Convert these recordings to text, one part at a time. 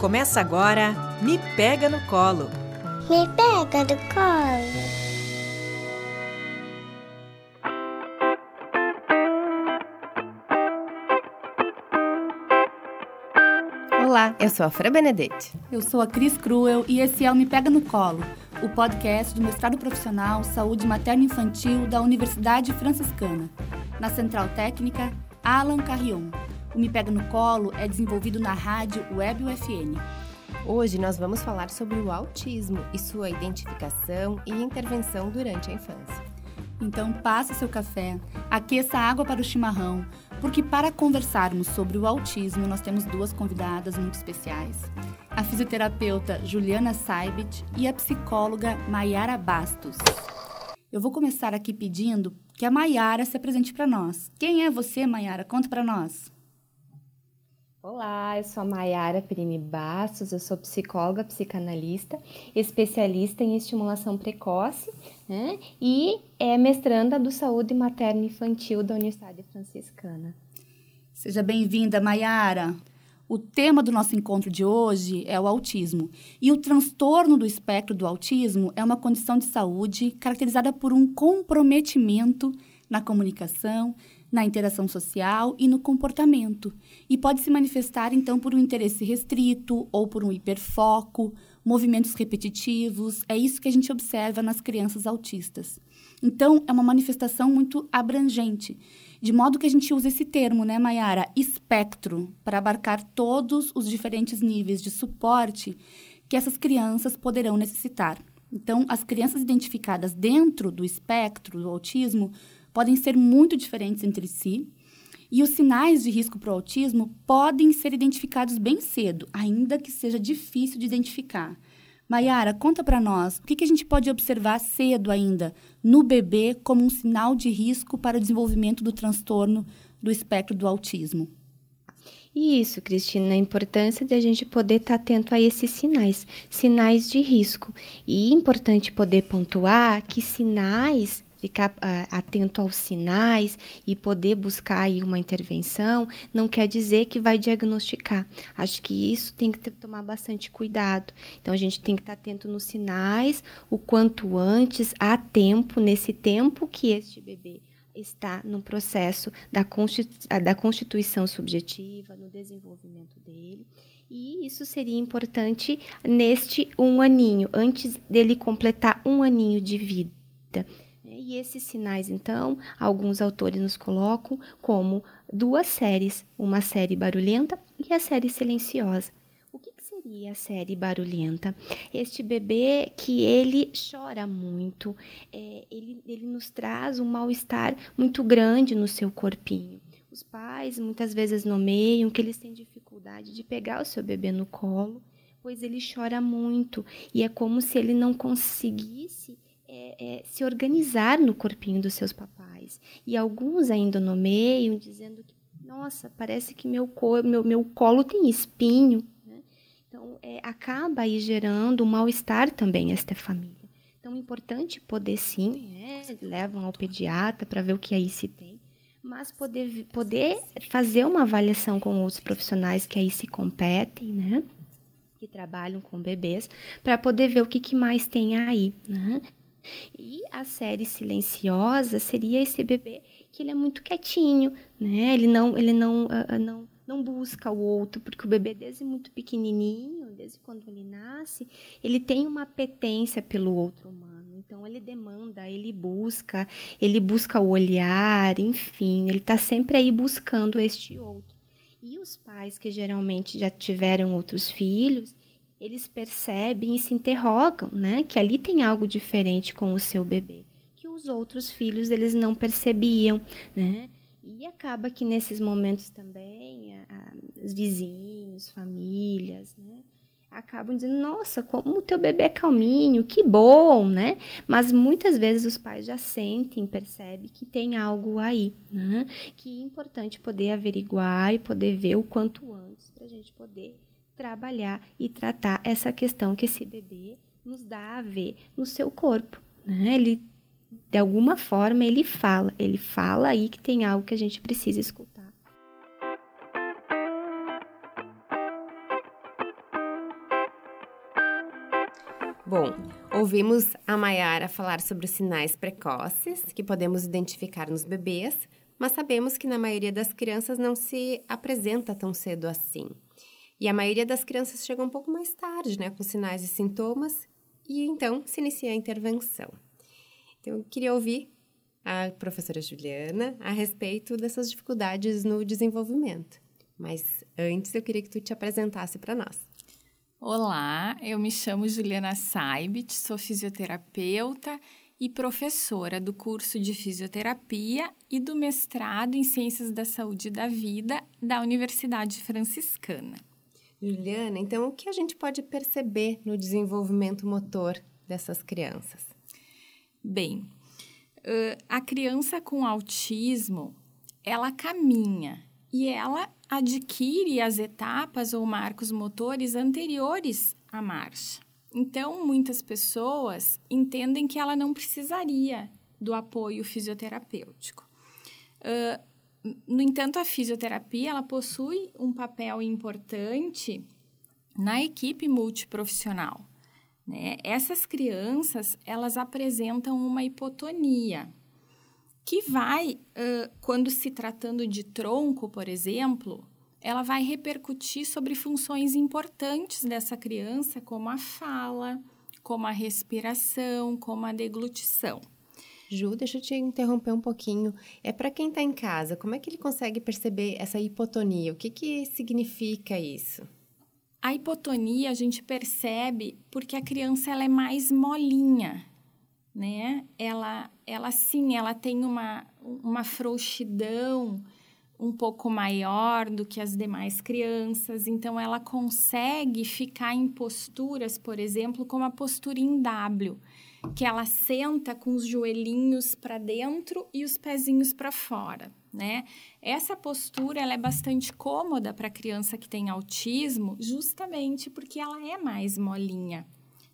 Começa agora Me Pega no Colo. Me pega no colo. Olá, eu sou a Fran Benedetti. Eu sou a Cris Cruel e esse é o Me Pega no Colo, o podcast do mestrado profissional Saúde Materno-Infantil da Universidade Franciscana. Na Central Técnica, Alan Carrion. O Me Pega no Colo é desenvolvido na rádio Web UFN. Hoje nós vamos falar sobre o autismo e sua identificação e intervenção durante a infância. Então passe seu café, aqueça a água para o chimarrão, porque para conversarmos sobre o autismo nós temos duas convidadas muito especiais. A fisioterapeuta Juliana Saibit e a psicóloga Maiara Bastos. Eu vou começar aqui pedindo que a Maiara se apresente para nós. Quem é você, Maiara? Conta para nós. Olá, eu sou a Maiara Prime Bastos, eu sou psicóloga, psicanalista, especialista em estimulação precoce né? e é mestranda do Saúde Materno Infantil da Universidade Franciscana. Seja bem-vinda, Maiara. O tema do nosso encontro de hoje é o autismo. E o transtorno do espectro do autismo é uma condição de saúde caracterizada por um comprometimento na comunicação, na interação social e no comportamento, e pode se manifestar então por um interesse restrito ou por um hiperfoco, movimentos repetitivos. É isso que a gente observa nas crianças autistas. Então, é uma manifestação muito abrangente, de modo que a gente usa esse termo, né, Mayara, espectro, para abarcar todos os diferentes níveis de suporte que essas crianças poderão necessitar. Então, as crianças identificadas dentro do espectro do autismo podem ser muito diferentes entre si. E os sinais de risco para o autismo podem ser identificados bem cedo, ainda que seja difícil de identificar. Maiara, conta para nós, o que, que a gente pode observar cedo ainda no bebê como um sinal de risco para o desenvolvimento do transtorno do espectro do autismo? Isso, Cristina, a importância de a gente poder estar tá atento a esses sinais, sinais de risco. E é importante poder pontuar que sinais ficar uh, atento aos sinais e poder buscar aí uma intervenção, não quer dizer que vai diagnosticar. Acho que isso tem que ter, tomar bastante cuidado. Então, a gente tem que estar atento nos sinais o quanto antes, há tempo, nesse tempo que este bebê está no processo da, constitu da constituição subjetiva, no desenvolvimento dele. E isso seria importante neste um aninho, antes dele completar um aninho de vida. E esses sinais, então, alguns autores nos colocam como duas séries, uma série barulhenta e a série silenciosa. O que, que seria a série barulhenta? Este bebê que ele chora muito, é, ele, ele nos traz um mal-estar muito grande no seu corpinho. Os pais muitas vezes nomeiam que eles têm dificuldade de pegar o seu bebê no colo, pois ele chora muito e é como se ele não conseguisse é, se organizar no corpinho dos seus papais. E alguns ainda nomeiam, dizendo que, nossa, parece que meu, cor, meu, meu colo tem espinho. Né? Então, é, acaba aí gerando um mal-estar também esta família. Então, é importante poder sim, né? levam ao pediatra para ver o que aí se tem, mas poder, poder fazer uma avaliação com outros profissionais que aí se competem, né? que trabalham com bebês, para poder ver o que, que mais tem aí. Né? E a série silenciosa seria esse bebê que ele é muito quietinho, né? Ele não, ele não, uh, não, não busca o outro, porque o bebê desde muito pequenininho, desde quando ele nasce, ele tem uma apetência pelo outro humano. Então ele demanda, ele busca, ele busca o olhar, enfim, ele está sempre aí buscando este outro. E os pais que geralmente já tiveram outros filhos, eles percebem e se interrogam, né, que ali tem algo diferente com o seu bebê, que os outros filhos eles não percebiam, né? E acaba que nesses momentos também, a, a, os vizinhos, famílias, né, acabam dizendo: "Nossa, como o teu bebê é calminho, que bom", né? Mas muitas vezes os pais já sentem, percebem que tem algo aí, né? Que é importante poder averiguar e poder ver o quanto antes para a gente poder trabalhar e tratar essa questão que esse bebê nos dá a ver no seu corpo, né? Ele de alguma forma ele fala, ele fala aí que tem algo que a gente precisa escutar. Bom, ouvimos a Mayara falar sobre os sinais precoces que podemos identificar nos bebês, mas sabemos que na maioria das crianças não se apresenta tão cedo assim. E a maioria das crianças chega um pouco mais tarde, né, com sinais e sintomas, e então se inicia a intervenção. Então, eu queria ouvir a professora Juliana a respeito dessas dificuldades no desenvolvimento. Mas antes eu queria que tu te apresentasse para nós. Olá, eu me chamo Juliana Saibit, sou fisioterapeuta e professora do curso de fisioterapia e do mestrado em Ciências da Saúde e da Vida da Universidade Franciscana. Juliana, então o que a gente pode perceber no desenvolvimento motor dessas crianças? Bem, a criança com autismo, ela caminha e ela adquire as etapas ou marcos motores anteriores à marcha. Então, muitas pessoas entendem que ela não precisaria do apoio fisioterapêutico. No entanto, a fisioterapia ela possui um papel importante na equipe multiprofissional. Né? Essas crianças elas apresentam uma hipotonia, que vai, uh, quando se tratando de tronco, por exemplo, ela vai repercutir sobre funções importantes dessa criança, como a fala, como a respiração, como a deglutição. Ju, deixa eu te interromper um pouquinho. É para quem está em casa, como é que ele consegue perceber essa hipotonia? O que, que significa isso? A hipotonia a gente percebe porque a criança ela é mais molinha, né? Ela, ela sim, ela tem uma, uma frouxidão um pouco maior do que as demais crianças, então ela consegue ficar em posturas, por exemplo, como a postura em W, que ela senta com os joelhinhos para dentro e os pezinhos para fora, né? Essa postura ela é bastante cômoda para criança que tem autismo, justamente porque ela é mais molinha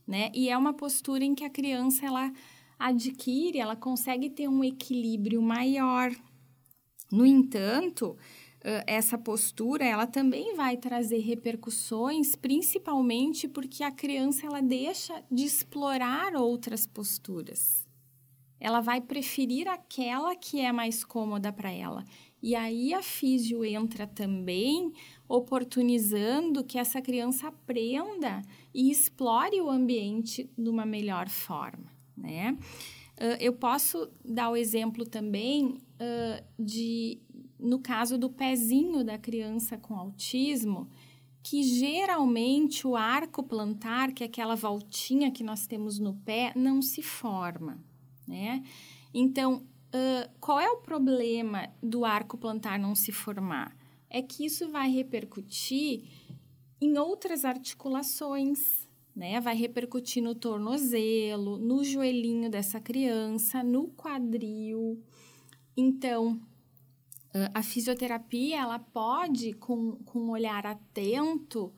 né? E é uma postura em que a criança ela adquire, ela consegue ter um equilíbrio maior. No entanto, essa postura ela também vai trazer repercussões, principalmente porque a criança ela deixa de explorar outras posturas. Ela vai preferir aquela que é mais cômoda para ela. E aí a físio entra também, oportunizando que essa criança aprenda e explore o ambiente de uma melhor forma, né? Eu posso dar o exemplo também de, no caso do pezinho da criança com autismo, que geralmente o arco plantar, que é aquela voltinha que nós temos no pé, não se forma, né? Então, Uh, qual é o problema do arco plantar não se formar? É que isso vai repercutir em outras articulações, né? Vai repercutir no tornozelo, no joelhinho dessa criança, no quadril. Então, a fisioterapia, ela pode, com, com um olhar atento,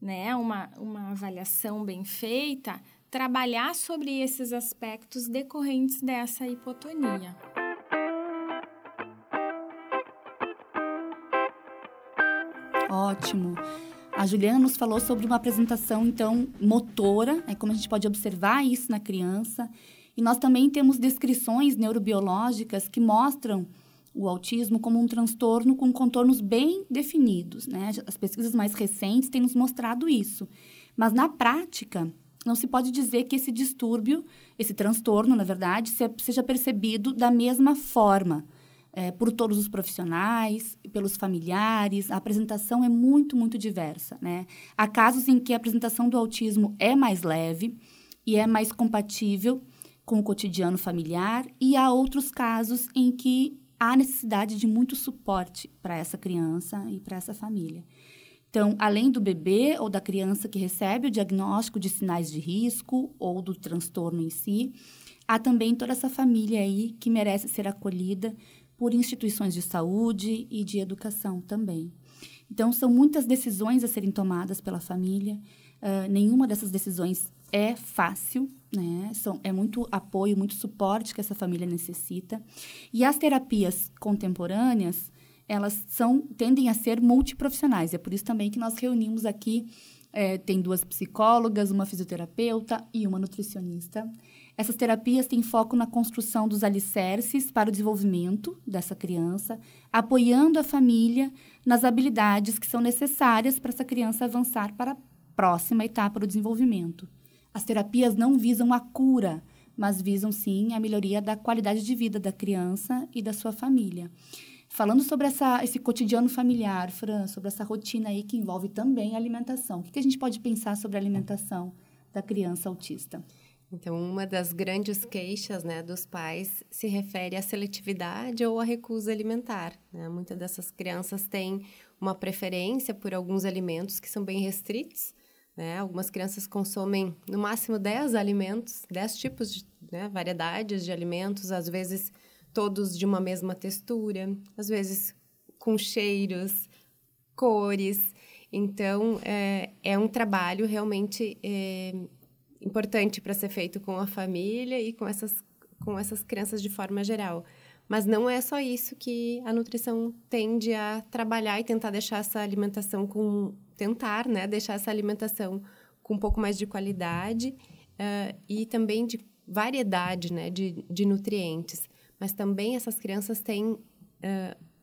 né? Uma, uma avaliação bem feita, trabalhar sobre esses aspectos decorrentes dessa hipotonia. Ótimo. A Juliana nos falou sobre uma apresentação, então, motora, é como a gente pode observar isso na criança. E nós também temos descrições neurobiológicas que mostram o autismo como um transtorno com contornos bem definidos, né? As pesquisas mais recentes têm nos mostrado isso. Mas na prática, não se pode dizer que esse distúrbio, esse transtorno, na verdade, seja percebido da mesma forma é, por todos os profissionais, pelos familiares. A apresentação é muito, muito diversa. Né? Há casos em que a apresentação do autismo é mais leve e é mais compatível com o cotidiano familiar, e há outros casos em que há necessidade de muito suporte para essa criança e para essa família. Então, além do bebê ou da criança que recebe o diagnóstico de sinais de risco ou do transtorno em si, há também toda essa família aí que merece ser acolhida por instituições de saúde e de educação também. Então, são muitas decisões a serem tomadas pela família. Uh, nenhuma dessas decisões é fácil, né? São, é muito apoio, muito suporte que essa família necessita. E as terapias contemporâneas, elas são tendem a ser multiprofissionais. É por isso também que nós reunimos aqui é, tem duas psicólogas, uma fisioterapeuta e uma nutricionista. Essas terapias têm foco na construção dos alicerces para o desenvolvimento dessa criança, apoiando a família nas habilidades que são necessárias para essa criança avançar para a próxima etapa do desenvolvimento. As terapias não visam a cura, mas visam sim a melhoria da qualidade de vida da criança e da sua família. Falando sobre essa, esse cotidiano familiar, Fran, sobre essa rotina aí que envolve também a alimentação. O que, que a gente pode pensar sobre a alimentação da criança autista? Então, uma das grandes queixas né, dos pais se refere à seletividade ou à recusa alimentar. Né? Muitas dessas crianças têm uma preferência por alguns alimentos que são bem restritos. Né? Algumas crianças consomem no máximo 10 alimentos, 10 tipos de né, variedades de alimentos, às vezes todos de uma mesma textura, às vezes com cheiros, cores. Então, é, é um trabalho realmente é, importante para ser feito com a família e com essas, com essas crianças de forma geral. Mas não é só isso que a nutrição tende a trabalhar e tentar deixar essa alimentação com. tentar, né? Deixar essa alimentação com um pouco mais de qualidade uh, e também de variedade, né? De, de nutrientes mas também essas crianças têm, uh,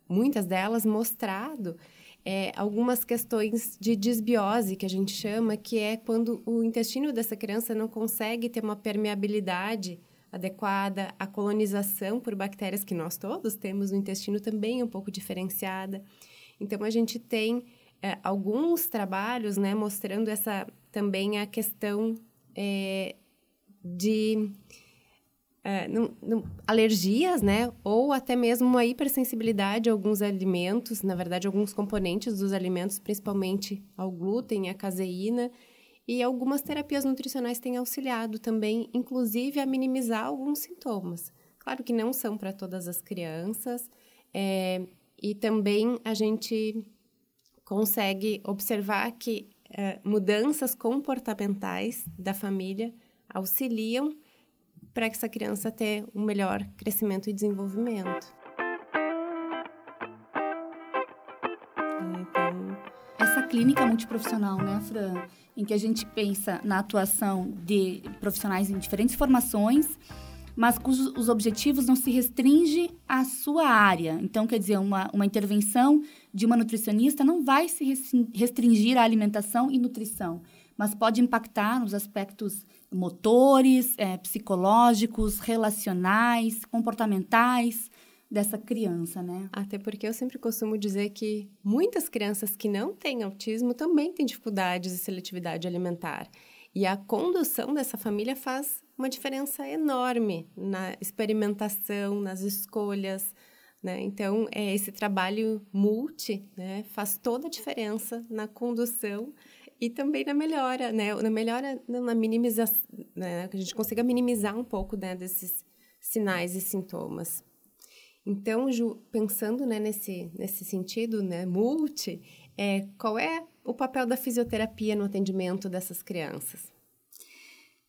muitas delas, mostrado é, algumas questões de desbiose, que a gente chama, que é quando o intestino dessa criança não consegue ter uma permeabilidade adequada, a colonização por bactérias que nós todos temos no intestino também é um pouco diferenciada. Então, a gente tem é, alguns trabalhos né, mostrando essa também a questão é, de é, alergias, né? Ou até mesmo uma hipersensibilidade a alguns alimentos, na verdade, alguns componentes dos alimentos, principalmente ao glúten, à caseína. E algumas terapias nutricionais têm auxiliado também, inclusive, a minimizar alguns sintomas. Claro que não são para todas as crianças, é, e também a gente consegue observar que é, mudanças comportamentais da família auxiliam para essa criança ter um melhor crescimento e desenvolvimento. Então, essa clínica multiprofissional, né, Fran, em que a gente pensa na atuação de profissionais em diferentes formações, mas cujos os objetivos não se restringem à sua área. Então, quer dizer, uma, uma intervenção de uma nutricionista não vai se restringir à alimentação e nutrição, mas pode impactar nos aspectos motores, é, psicológicos, relacionais, comportamentais dessa criança, né? Até porque eu sempre costumo dizer que muitas crianças que não têm autismo também têm dificuldades de seletividade alimentar. E a condução dessa família faz uma diferença enorme na experimentação, nas escolhas, né? Então, é, esse trabalho multi né, faz toda a diferença na condução e também na melhora, né? Na melhora, na minimização, né? Que a gente consiga minimizar um pouco né, desses sinais e sintomas. Então, Ju, pensando né, nesse, nesse sentido, né, multi, é, qual é o papel da fisioterapia no atendimento dessas crianças?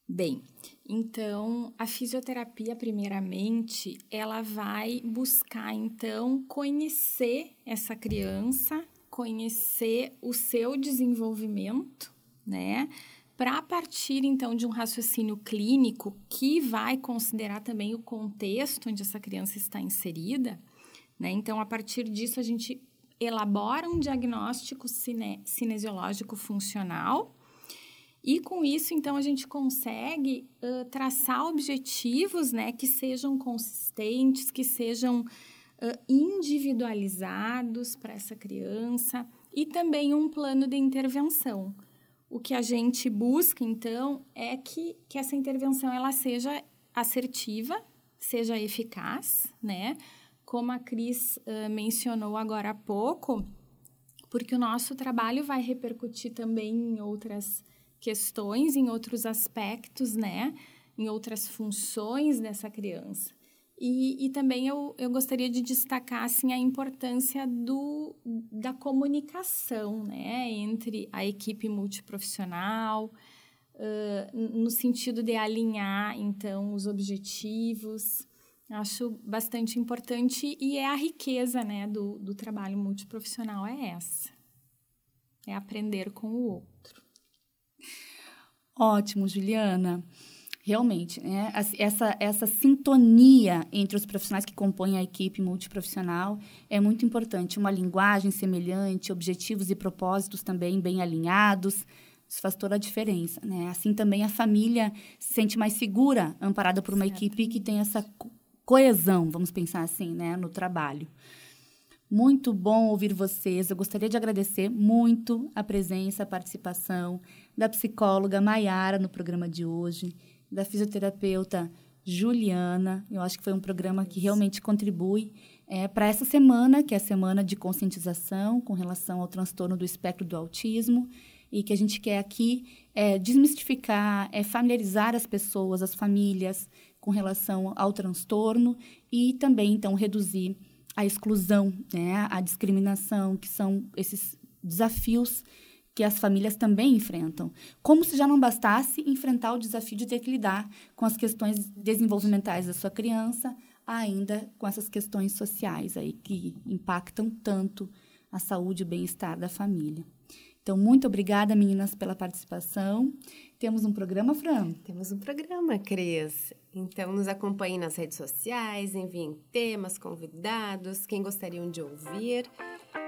Bem, então a fisioterapia, primeiramente, ela vai buscar então conhecer essa criança conhecer o seu desenvolvimento, né? Para partir então de um raciocínio clínico que vai considerar também o contexto onde essa criança está inserida, né? Então, a partir disso, a gente elabora um diagnóstico cine cinesiológico funcional e com isso, então, a gente consegue uh, traçar objetivos né, que sejam consistentes, que sejam uh, individualizados para essa criança e também um plano de intervenção. O que a gente busca, então, é que, que essa intervenção ela seja assertiva, seja eficaz, né? Como a Cris uh, mencionou agora há pouco, porque o nosso trabalho vai repercutir também em outras questões, em outros aspectos, né? Em outras funções dessa criança. E, e também eu, eu gostaria de destacar assim, a importância do, da comunicação né, entre a equipe multiprofissional, uh, no sentido de alinhar, então, os objetivos. Acho bastante importante e é a riqueza né, do, do trabalho multiprofissional, é essa. É aprender com o outro. Ótimo, Juliana. Realmente, né? essa, essa sintonia entre os profissionais que compõem a equipe multiprofissional é muito importante. Uma linguagem semelhante, objetivos e propósitos também bem alinhados, isso faz toda a diferença, né? Assim também a família se sente mais segura, amparada por uma certo. equipe que tem essa coesão, vamos pensar assim, né, no trabalho. Muito bom ouvir vocês. Eu gostaria de agradecer muito a presença, a participação da psicóloga Maiara no programa de hoje, da fisioterapeuta Juliana. Eu acho que foi um programa que realmente contribui é, para essa semana, que é a semana de conscientização com relação ao transtorno do espectro do autismo e que a gente quer aqui é desmistificar, é familiarizar as pessoas, as famílias com relação ao transtorno e também então reduzir a exclusão, né, a discriminação, que são esses desafios que as famílias também enfrentam. Como se já não bastasse enfrentar o desafio de ter que lidar com as questões desenvolvimentais da sua criança, ainda com essas questões sociais aí que impactam tanto a saúde e o bem-estar da família. Então, muito obrigada, meninas, pela participação. Temos um programa, Fran? Temos um programa, Cris. Então, nos acompanhem nas redes sociais, enviem temas, convidados, quem gostariam de ouvir.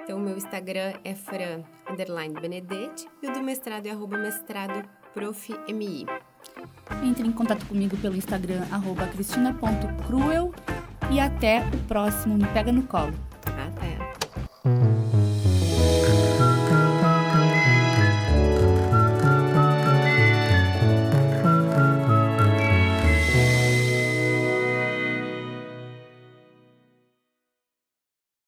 Então, o meu Instagram é fran, Benedetti, e o do mestrado é arroba mestrado profmi. Entre em contato comigo pelo Instagram, arroba cristina.cruel. E até o próximo Me Pega no Colo.